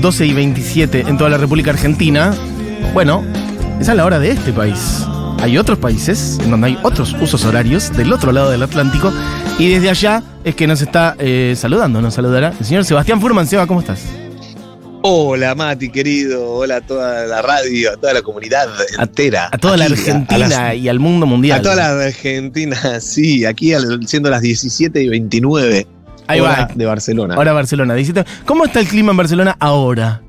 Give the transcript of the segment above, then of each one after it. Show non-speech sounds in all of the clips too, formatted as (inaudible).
12 y 27 en toda la República Argentina. Bueno, esa es la hora de este país. Hay otros países en donde hay otros usos horarios del otro lado del Atlántico y desde allá es que nos está eh, saludando, nos saludará el señor Sebastián Furman. Seba, ¿cómo estás? Hola Mati, querido. Hola a toda la radio, a toda la comunidad entera. A toda la Argentina las- y al mundo mundial. A toda la Argentina, sí, aquí al- siendo las 17 y 29 Ahí va. de Barcelona. Ahora Barcelona. 17. ¿Cómo está el clima en Barcelona ahora?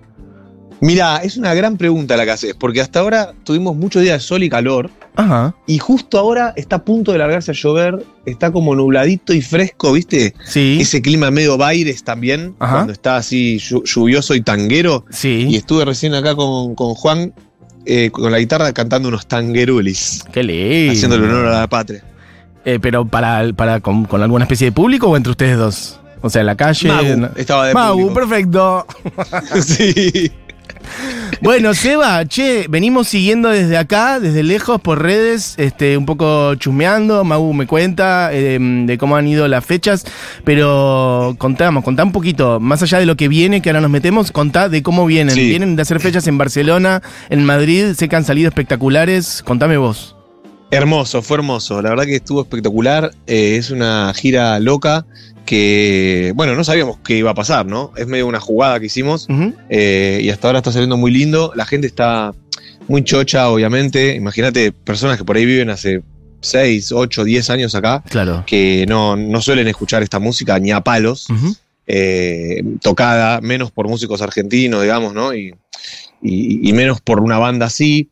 Mira, es una gran pregunta la que haces, porque hasta ahora tuvimos muchos días de sol y calor, Ajá. y justo ahora está a punto de largarse a llover, está como nubladito y fresco, ¿viste? Sí. Ese clima medio baires también, Ajá. cuando está así llu- lluvioso y tanguero. Y Sí. estuve recién acá con, con Juan, eh, con la guitarra, cantando unos tanguerulis, Qué lindo. haciéndole honor a la patria. Eh, pero para, para con, con alguna especie de público o entre ustedes dos? O sea, en la calle. Magu, en- estaba de Magu, perfecto. (laughs) sí. Bueno, Seba, che, venimos siguiendo desde acá, desde lejos, por redes, este, un poco chusmeando. Magu me cuenta eh, de cómo han ido las fechas, pero contamos, contá un poquito, más allá de lo que viene, que ahora nos metemos, contá de cómo vienen. Sí. Vienen de hacer fechas en Barcelona, en Madrid, sé que han salido espectaculares. Contame vos. Hermoso, fue hermoso. La verdad que estuvo espectacular. Eh, es una gira loca que, bueno, no sabíamos qué iba a pasar, ¿no? Es medio una jugada que hicimos eh, y hasta ahora está saliendo muy lindo. La gente está muy chocha, obviamente. Imagínate personas que por ahí viven hace 6, 8, 10 años acá Claro. que no, no suelen escuchar esta música ni a palos. Eh, tocada, menos por músicos argentinos, digamos, ¿no? Y, y- y menos por una banda así,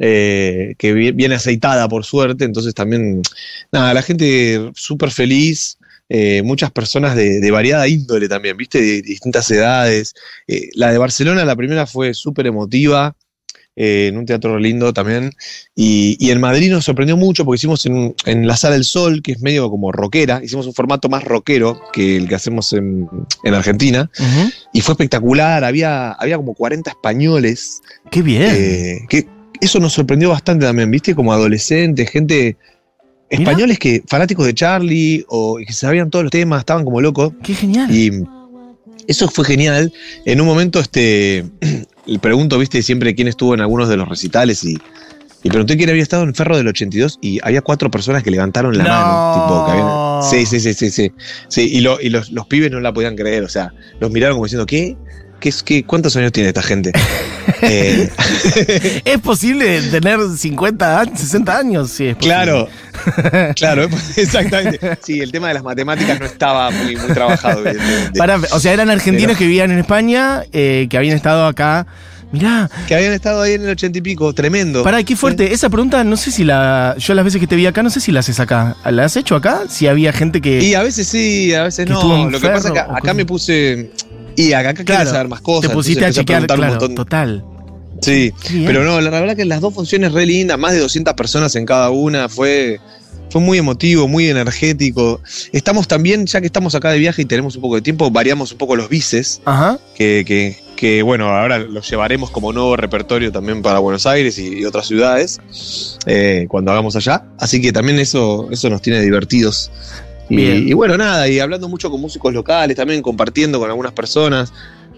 eh, que vi- viene aceitada por suerte, entonces también, nada, la gente súper feliz, eh, muchas personas de, de variada índole también, ¿viste? De distintas edades. Eh, la de Barcelona, la primera fue súper emotiva. eh, en un teatro lindo también. Y, y en Madrid nos sorprendió mucho porque hicimos en, en la Sala del Sol, que es medio como rockera, hicimos un formato más rockero que el que hacemos en, en Argentina. Y fue espectacular, había, había como 40 españoles. Qué bien. que eso nos sorprendió bastante también, ¿viste? Como adolescentes, gente. Mirá. Españoles que fanáticos de Charlie o que sabían todos los temas, estaban como locos. Qué genial. Y eso fue genial. En un momento, este, (clears throat) le pregunto, viste, siempre quién estuvo en algunos de los recitales y, y pregunté quién había estado en Ferro del 82 y había cuatro personas que levantaron la No. mano. Tipo, que habían- sí, sí, sí, sí, sí. Sí, y, lo- y los, los pibes no la podían creer, o sea, los miraron como diciendo, ¿qué? ¿Qué, es- qué ¿Cuántos años tiene esta gente? (laughs) Eh, ¿Es posible tener 50 años, 60 años? Sí, claro, claro, (laughs) exactamente. Sí, el tema de las matemáticas no estaba muy, muy trabajado. Pará, o sea, eran argentinos Pero- que vivían en España, eh, que habían estado acá. Mirá, Que habían estado ahí en el ochenta y pico, tremendo. pará, qué fuerte. Esa pregunta, no sé si la. Yo las veces que te vi acá, no sé si la haces acá. ¿La has hecho acá? Si había gente que. Y a veces sí, a veces no. Lo que pasa es que acá cosas. me puse. Y acá, acá Claro, quieres saber más cosas. te pusiste a chequear, un claro, montón. total. Sí, bien. pero no, la verdad que las dos funciones re lindas, más de 200 personas en cada una, fue, fue muy emotivo, muy energético. Estamos también, ya que estamos acá de viaje y tenemos un poco de tiempo, variamos un poco los bices, Ajá. que, que, que, bueno, ahora los llevaremos como nuevo repertorio también para Buenos Aires y, y otras ciudades eh, cuando hagamos allá. Así que también eso, eso nos tiene divertidos. Y, bueno, nada, y hablando mucho con músicos locales, también compartiendo con algunas personas.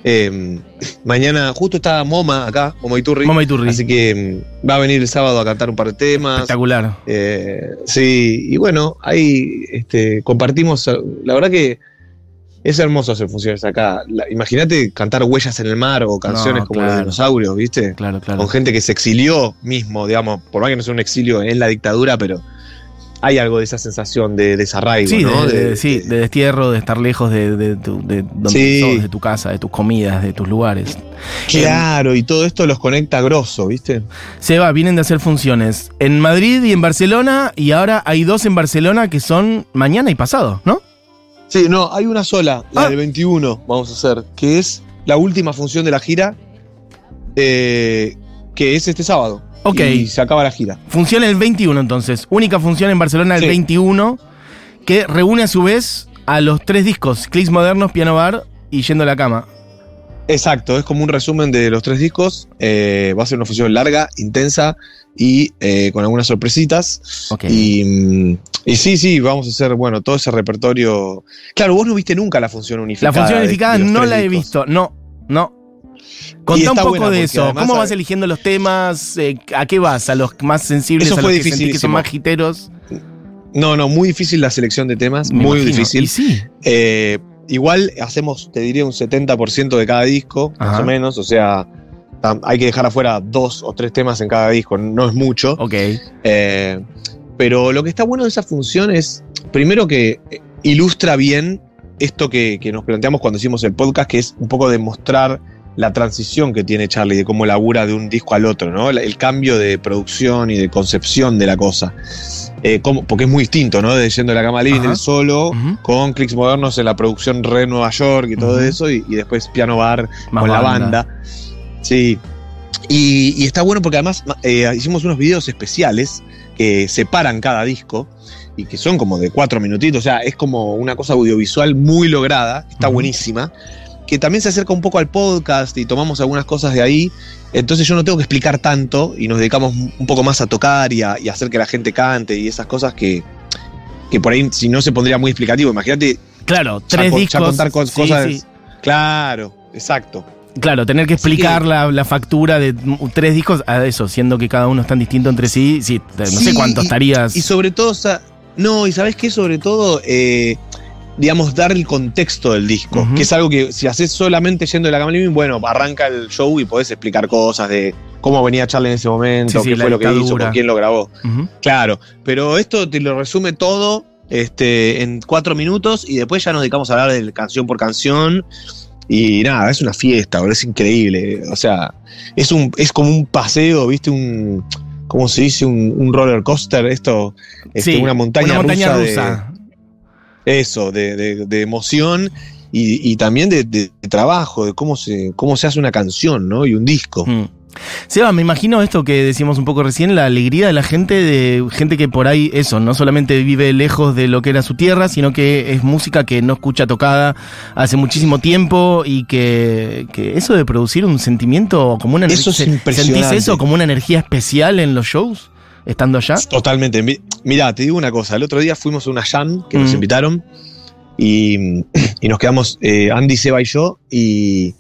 Eh, (laughs) mañana justo está Moma acá, Moma Iturri. Mama Iturri. Así que mm, va a venir el sábado a cantar un par de temas. Espectacular. Eh, sí, y bueno, ahí este, compartimos. La verdad que es hermoso hacer funciones acá. Imagínate cantar Huellas en el Mar o canciones No, como los claro. dinosaurios, ¿viste? Claro, claro. Con gente que se exilió mismo, digamos, por más que no sea un exilio en la dictadura, pero hay algo de esa sensación de desarraigo, Sí, ¿no? de, De- de- sí, de destierro, de estar lejos de, donde Sí. sos, de tu casa, de tus comidas, de tus lugares. Claro, y todo esto los conecta grosso, ¿viste? Seba, vienen de hacer funciones en Madrid y en Barcelona, y ahora hay dos en Barcelona que son mañana y pasado, ¿no? Sí, no, hay una sola, la Ah. del 21, vamos a hacer, que es la última función de la gira, eh, que es este sábado. Ok. Y se acaba la gira. Funciona el 21 entonces. Única función en Barcelona el Sí. 21, que reúne a su vez a los tres discos, Clicks Modernos, Piano Bar y Yendo a la Cama. Exacto, es como un resumen de los tres discos. eh, va a ser una función larga, intensa y eh, con algunas sorpresitas. Ok. Y, mm, y sí, sí, vamos a hacer, bueno, todo ese repertorio. Claro, vos no viste nunca la función unificada. la función unificada de no la he visto. No, no. Contá un poco buena de eso. además ¿Cómo vas eligiendo los temas? Eh, ¿A qué vas? ¿A los más sensibles? Eso ¿A los fue que son más jiteros? No, no, muy difícil la selección de temas, Me muy imagino. difícil. Y sí. Eh, igual hacemos, te diría, un 70% de cada disco, más o menos. O sea, hay que dejar afuera dos o tres temas en cada disco, no es mucho. Ok. Eh, pero lo que está bueno de esa función es, primero que ilustra bien esto que, que nos planteamos cuando hicimos el podcast, que es un poco demostrar la transición que tiene Charlie, de cómo labura de un disco al otro, ¿no? El, cambio de producción y de concepción de la cosa. Eh, cómo- porque es muy distinto, ¿no? De yendo de la cama living, el solo, con clics modernos en la producción re Nueva York y todo eso, y, y después piano bar Más con la banda. Sí. Y, y está bueno porque además eh, hicimos unos videos especiales que separan cada disco y que son como de cuatro minutitos. O sea, es como una cosa audiovisual muy lograda, está buenísima. Que también se acerca un poco al podcast y tomamos algunas cosas de ahí. Entonces yo no tengo que explicar tanto y nos dedicamos un poco más a tocar y a, y a hacer que la gente cante y esas cosas que, que por ahí si no se pondría muy explicativo. Imagínate Claro, ya tres con- ya discos. contar con Sí, cosas. sí. Claro, exacto. Claro, tener que explicar que- la, la factura de tres discos a eso, siendo que cada uno es tan distinto entre sí. No sé cuánto y- estarías. Y sobre todo, no, y sabes qué, sobre todo, eh, digamos, dar el contexto del disco, que es algo que si haces solamente yendo de la cama living, bueno, arranca el show y podés explicar cosas de cómo venía Charlie en ese momento, Sí, sí, qué fue lo que hizo, con quién lo grabó. Claro, pero esto te lo resume todo este, en cuatro minutos y después ya nos dedicamos a hablar de canción por canción. Y nada, es una fiesta, es increíble. O sea, es un, es como un paseo, ¿viste? Un. ¿Cómo se dice? Un, un roller coaster, esto. Este, Sí, una montaña, una montaña rusa. rusa. Eso, de, de- de emoción y, y también de, de- de trabajo, de cómo se, cómo se hace una canción, ¿no? Y un disco. Mm. Seba, me imagino esto que decíamos un poco recién, la alegría de la gente, de gente que por ahí, eso, no solamente vive lejos de lo que era su tierra, sino que es música que no escucha tocada hace muchísimo tiempo y que, que eso de producir un sentimiento como una Eso es ¿se- impresionante. ¿Sentís eso como una energía especial en los shows? Estando allá. Totalmente. Mi- Mirá, te digo una cosa. El otro día fuimos a una jam que nos Mm. invitaron y, y nos quedamos eh, Andy, Seba y yo y,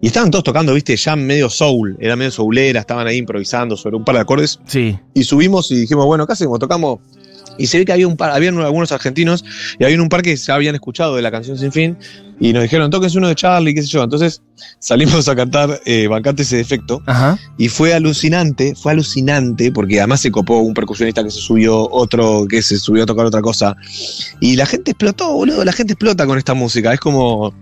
y estaban todos tocando, viste, jam medio soul. Era medio soulera, estaban ahí improvisando sobre un par de acordes Sí. y subimos y dijimos, bueno, ¿qué hacemos? Tocamos. Y se ve que había un par, habían algunos argentinos y había un par que ya habían escuchado de la canción Sin Fin y nos dijeron, toques uno de Charlie, qué sé yo. Entonces salimos a cantar eh, ese defecto Ajá. y fue alucinante, fue alucinante, porque además se copó un percusionista que se subió, otro que se subió a tocar otra cosa. Y la gente explotó, boludo, la gente explota con esta música. Es como.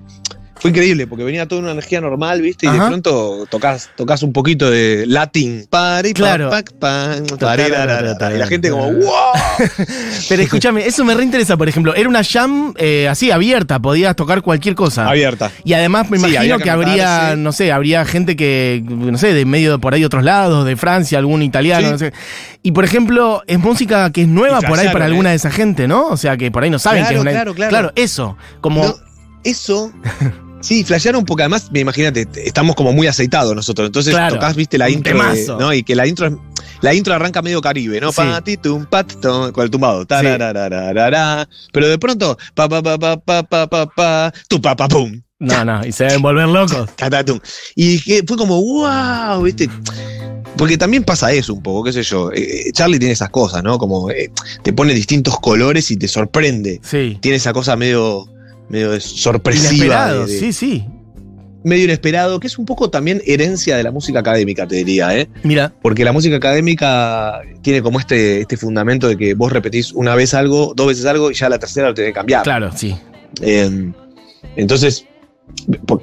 Fue increíble, porque venía toda una energía normal, ¿viste? Y Ajá. de pronto tocas, tocas un poquito de latín. Pari, pa, Claro. pa, pa, parirarara, Y la gente como, ¡wow! (laughs) Pero escúchame, eso me reinteresa, por ejemplo. Era una jam eh, así, abierta, podías tocar cualquier cosa. Abierta. Y además me Sí, imagino había que, habría, anotarse. no sé, habría gente que, no sé, de medio de por ahí otros lados, de Francia, algún italiano, Sí. no sé. Y por ejemplo, es música que es nueva Y por ahí para ¿eh? alguna de esa gente, ¿no? O sea, que por ahí no saben Claro, que es una. claro, claro. eso. Como. No, eso. (laughs) Sí, flashearon porque además, me imagínate, estamos como muy aceitados nosotros. Entonces Claro, tocás, viste, la intro. de-. ¿no? Y que la intro La intro arranca medio caribe, ¿no? Sí. Patitum, patitum, con el tumbado. Tararararara. Pero de pronto, pa pa pa pa pa pa pa pa, tu pa pa pum. No, no, y se deben volver locos. Y que fue como, wow, ¿viste? Porque también pasa eso un poco, qué sé yo. Eh, Charlie tiene esas cosas, ¿no? Como eh, te pone distintos colores y te sorprende. Sí. Tiene esa cosa medio, medio sorpresiva. Inesperado, de- de- sí, sí. medio inesperado, que es un poco también herencia de la música académica, te diría, ¿eh? Mira, Porque la música académica tiene como este, este fundamento de que vos repetís una vez algo, dos veces algo y ya la tercera lo tenés que cambiar. claro, sí. Eh, entonces,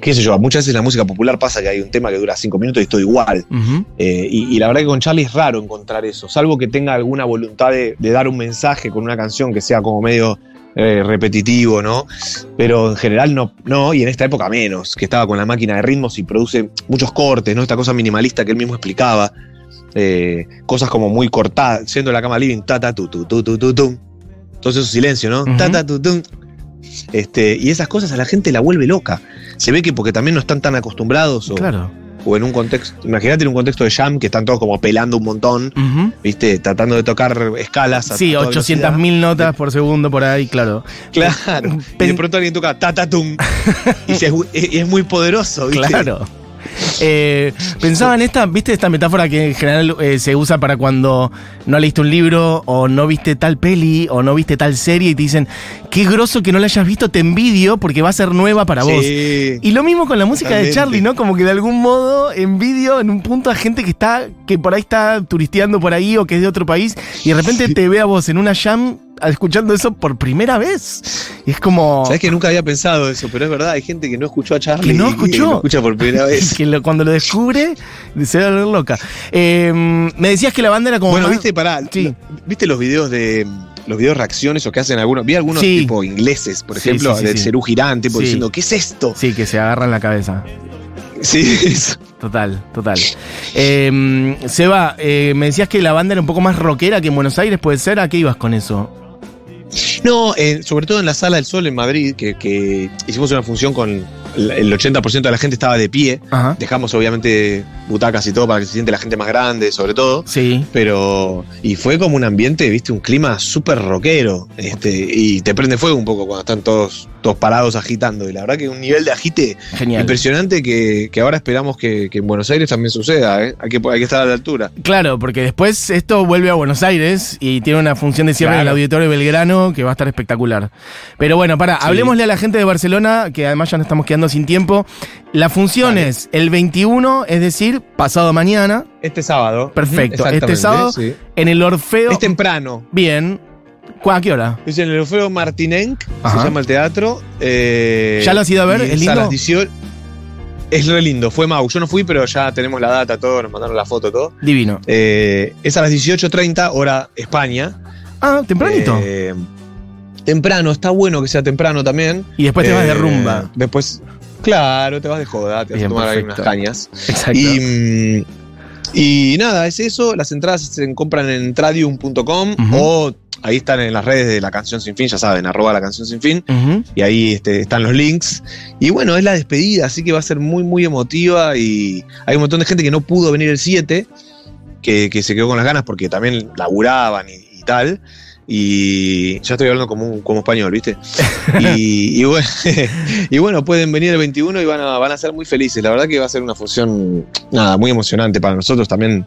qué sé yo, muchas veces en la música popular pasa que hay un tema que dura cinco minutos y todo igual. Eh, y, y la verdad que con Charlie es raro encontrar eso, salvo que tenga alguna voluntad de, de dar un mensaje con una canción que sea como medio eh, repetitivo, ¿no? Pero en general no, no, y en esta época menos, que estaba con la máquina de ritmos y produce muchos cortes, ¿no? Esta cosa minimalista que él mismo explicaba. eh, cosas como muy cortadas, siendo la cama living, ta ta tu tu tu tu tu tum. Entonces esos silencio, ¿no? Ta ta tu tum. Este, y esas cosas a la gente la vuelve loca. Se ve que porque también no están tan acostumbrados o, Claro. O en un contexto, imagínate en un contexto de jam que están todos como pelando un montón. ¿viste? Tratando de tocar escalas. a Sí, toda 800 mil notas por segundo por ahí, claro. Claro. Y de pronto alguien toca tatatum. (laughs) y es muy poderoso, ¿viste? Claro. Eh, pensaba en esta, ¿viste esta metáfora que en general eh, se usa para cuando no leíste un libro o no viste tal peli o no viste tal serie y te dicen, qué groso que no la hayas visto, te envidio porque va a ser nueva para vos. Y lo mismo con la música de. Charlie, ¿no? Como que de algún modo envidio en un punto a gente que está, que por ahí está turisteando por ahí o que es de otro país y de repente te ve a vos en una jam escuchando eso por primera vez. Y es como... Sabes que nunca había pensado eso, pero es verdad, hay gente que no escuchó a Charlie. Que no escuchó. lo escucha por primera vez. (laughs) que lo- cuando lo descubre se va a volver loca. Eh, me decías que la banda era como... Bueno, más- viste, pará, Sí. ¿viste los videos de los videos reacciones o que hacen algunos? Vi algunos Sí. tipo ingleses, por Sí, ejemplo, sí, de. Cerú Girán, tipo diciendo, ¿qué es esto? Sí, que se agarran la cabeza. Sí, eso. Total, total. Eh, Seba, eh, me decías que la banda era un poco más rockera que en Buenos Aires, ¿puede ser? ¿A qué ibas con eso? No, eh, sobre todo en la Sala del Sol en Madrid, que, que hicimos una función con el el 80% de la gente estaba de pie. Ajá. Dejamos obviamente butacas y todo para que se siente la gente más grande, sobre todo. Sí. Pero. Y fue como un ambiente, viste, un clima súper rockero. Este, y te prende fuego un poco cuando están todos, todos parados agitando. Y la verdad que un nivel de agite Genial. impresionante que, que ahora esperamos que, que en Buenos Aires también suceda. ¿eh? Hay, que, hay que estar a la altura. Claro, porque después esto vuelve a Buenos Aires y tiene una función de cierre en el Claro. Auditorio Belgrano que va a estar espectacular. Pero bueno, para, Sí. hablemosle a la gente de Barcelona, que además ya nos estamos quedando sin tiempo. La función es el 21, es decir, pasado mañana, Este sábado. Perfecto. Este sábado sí. en el Orfeo. Es orfeo Bien. ¿Cu- ¿A qué hora? Es en el Orfeo Martinenc, Ajá. se llama el teatro. eh, ¿Ya lo has ido a ver? ¿Es a lindo? las 18 Es re lindo, fue Mau. Yo no fui, pero ya tenemos la data, todo, nos mandaron la foto, todo. Divino. Eh, es a las 18.30, hora España. Ah, tempranito. Eh, temprano, está bueno que sea temprano también. y después te vas de Eh, rumba. Después, claro, te vas de joda, te vas Bien, a tomar ahí perfecto. unas cañas. Exacto. Y, mm, y nada, es eso. Las entradas se compran en tradium.com Ujú. o ahí están en las redes de la canción sin fin, ya saben, arroba la canción sin fin. Y ahí este, están los links. Y bueno, es la despedida, así que va a ser muy, muy emotiva. Y hay un montón de gente que no pudo venir el 7, que, que se quedó con las ganas porque también laburaban y, y tal. Y ya estoy hablando como, un- como español, ¿viste? (laughs) Y, y bueno, (laughs) y bueno, pueden venir el 21 y van a, van a ser muy felices. La verdad que va a ser una función, nada, muy emocionante para nosotros también.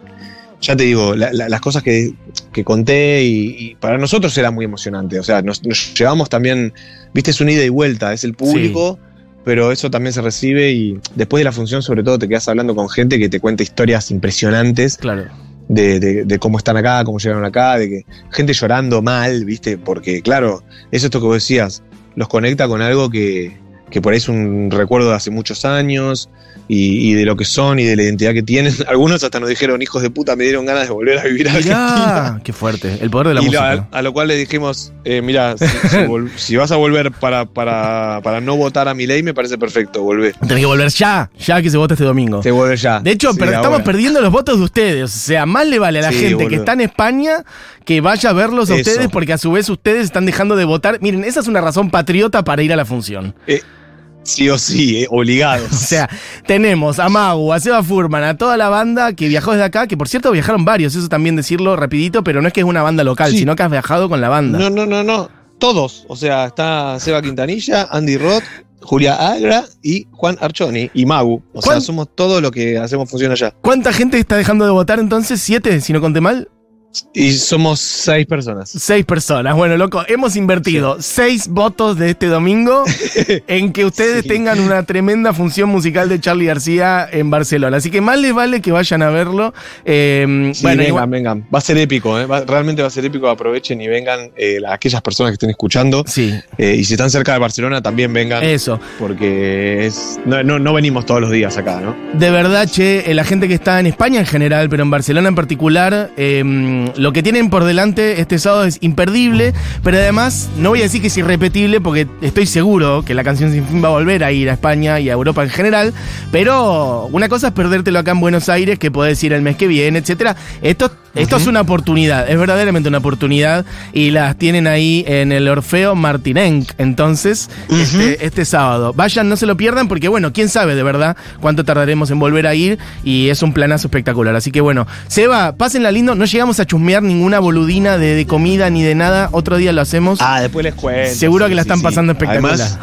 Ya te digo, la- la- las cosas que, que conté y, y para nosotros era muy emocionante. O sea, nos, nos llevamos también, viste, es una ida y vuelta, es el público, pero eso también se recibe y después de la función sobre todo te quedas hablando con gente que te cuenta historias impresionantes Claro. De, de- de cómo están acá, cómo llegaron acá, de que gente llorando mal, viste, porque claro, eso es esto que vos decías, los conecta con algo que, que por ahí es un recuerdo de hace muchos años y, y de lo que son y de la identidad que tienen. (laughs) Algunos hasta nos dijeron, hijos de puta, me dieron ganas de volver a vivir a Argentina. Qué fuerte. El poder de la Y lo- música. a, a lo cual le dijimos, eh, mira, si, si (laughs) vol- si vas a volver para, para, para no votar a mi ley, me parece perfecto, volvé. Tenés que volver ya, ya que se vota este domingo. Te vuelve ya. De hecho, Sí, estamos perdiendo los votos de ustedes. O sea, más le vale a la Sí, gente que está en España que vaya a verlos a Eso. ustedes porque a su vez ustedes están dejando de votar. Miren, esa es una razón patriota para ir a la función. Sí o sí, eh, obligados. (laughs) O sea, tenemos a Magu, a Seba Furman, a toda la banda que viajó desde acá, que por cierto viajaron varios, eso también decirlo rapidito, pero no es que es una banda local, Sí. sino que has viajado con la banda. No, no, no, no. Todos. O sea, está Seba Quintanilla, Andy Roth, Julia Agra y Juan Archoni y Magu. O ¿Cuán- sea, somos todo lo que hacemos función allá. ¿Cuánta gente está dejando de votar entonces? ¿Siete, si no conté mal? Y somos seis personas. Seis personas. Bueno, loco, hemos invertido seis votos de este domingo (laughs) en que ustedes Sí. tengan una tremenda función musical de Charlie García en Barcelona. Así que más les vale que vayan a verlo. Eh, Sí, bueno, vengan, igual- vengan. Va a ser épico, ¿eh? Va- realmente va a ser épico. Aprovechen y vengan eh, aquellas personas que estén escuchando. Sí, Eh, y si están cerca de Barcelona, también vengan. eso. Porque es, no, no, no venimos todos los días acá, ¿no? De verdad, che, eh, la gente que está en España en general, pero en Barcelona en particular, eh, lo que tienen por delante este sábado es imperdible, pero además no voy a decir que es irrepetible porque estoy seguro que la canción sin fin va a volver a ir a España y a Europa en general, pero una cosa es perdértelo acá en Buenos Aires, que podés ir el mes que viene, etcétera. Esto, esto es una oportunidad, es verdaderamente una oportunidad y las tienen ahí en el Orfeo Martinenc, entonces, este, este sábado. Vayan, no se lo pierdan porque bueno, quién sabe de verdad cuánto tardaremos en volver a ir y es un planazo espectacular. Así que bueno, Seba, pásenla lindo, no llegamos a chusmear ninguna boludina de, de comida ni de nada, otro día lo hacemos. Ah, después les cuento. Seguro Sí, que la están sí. pasando espectacular. Además,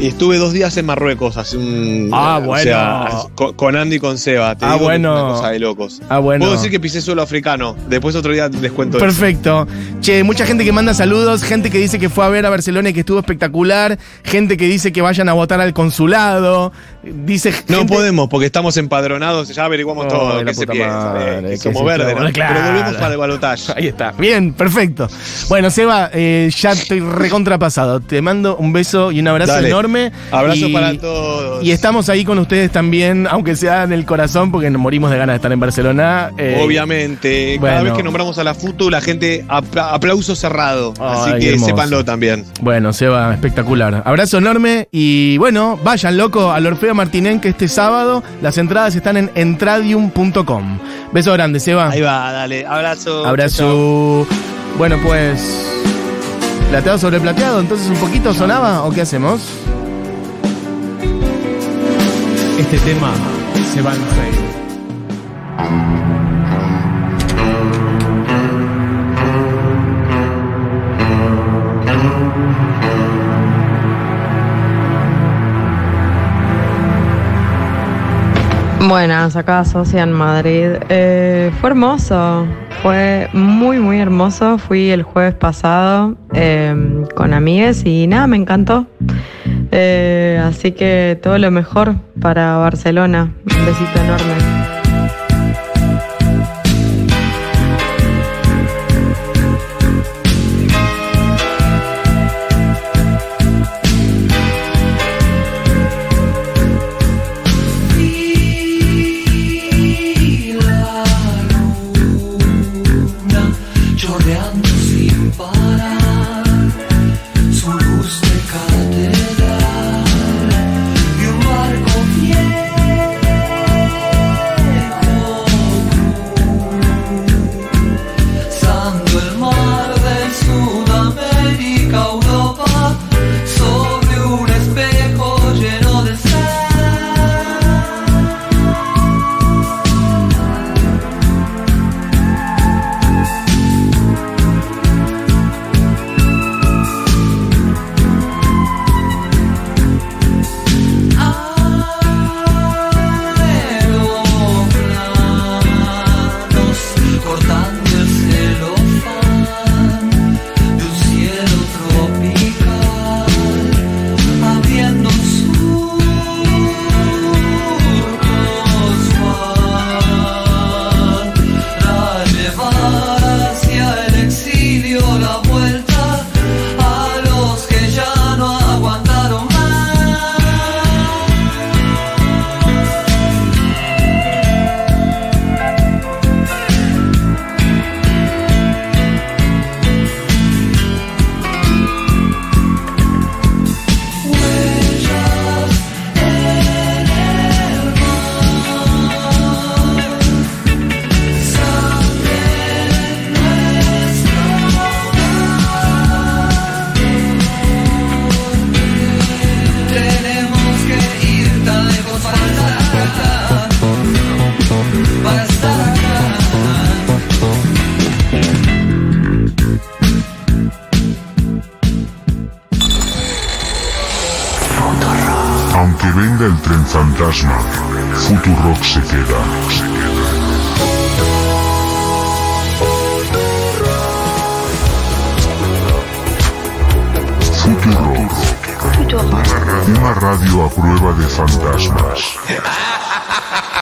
Y estuve dos días en Marruecos hace un. Ah, o bueno. sea, con, con Andy y con Seba. Te Ah, digo que bueno. fue Una cosa de locos. Ah, bueno. Puedo decir que pisé suelo africano. Después otro día les cuento eso. Perfecto. Che, mucha gente que manda saludos, gente que dice que fue a ver a Barcelona y que estuvo espectacular, gente que dice que vayan a votar al consulado, dice No gente- podemos porque estamos empadronados, ya averiguamos Oh, todo. ¿Qué se piensa? madre, eh, que que somos se verdes, clava, ¿no? claro. Pero volvemos para el balotaje. Ahí está. Bien, perfecto. Bueno, Seba, eh, ya estoy recontrapasado. Te mando un beso y un abrazo Dale. enorme. Abrazo Y- para todos. Y estamos ahí con ustedes también, aunque sea en el corazón, porque nos morimos de ganas de estar en Barcelona. Eh, Obviamente, cada bueno. vez que nombramos a la FUTU, la gente apla- aplauso cerrado. Así que hermoso. sépanlo también. Bueno, Seba, espectacular. Abrazo enorme y bueno, vayan loco al Orfeo Martinén que este sábado las entradas están en entradium.com. Beso grande, Seba. Ahí va, dale. Abrazo. Abrazo. Bueno, pues. ¿Plateado sobre plateado? Entonces un poquito sonaba o qué hacemos? Este tema se va en Hale. Buenas, acá Socia en Madrid. Eh, fue hermoso, fue muy, muy hermoso. Fui el jueves pasado eh, con amigues y nada, me encantó. Eh, así que todo lo mejor para Barcelona. Un besito enorme. Tren fantasma, Futurock se queda. Futurock. Una radio a prueba de fantasmas.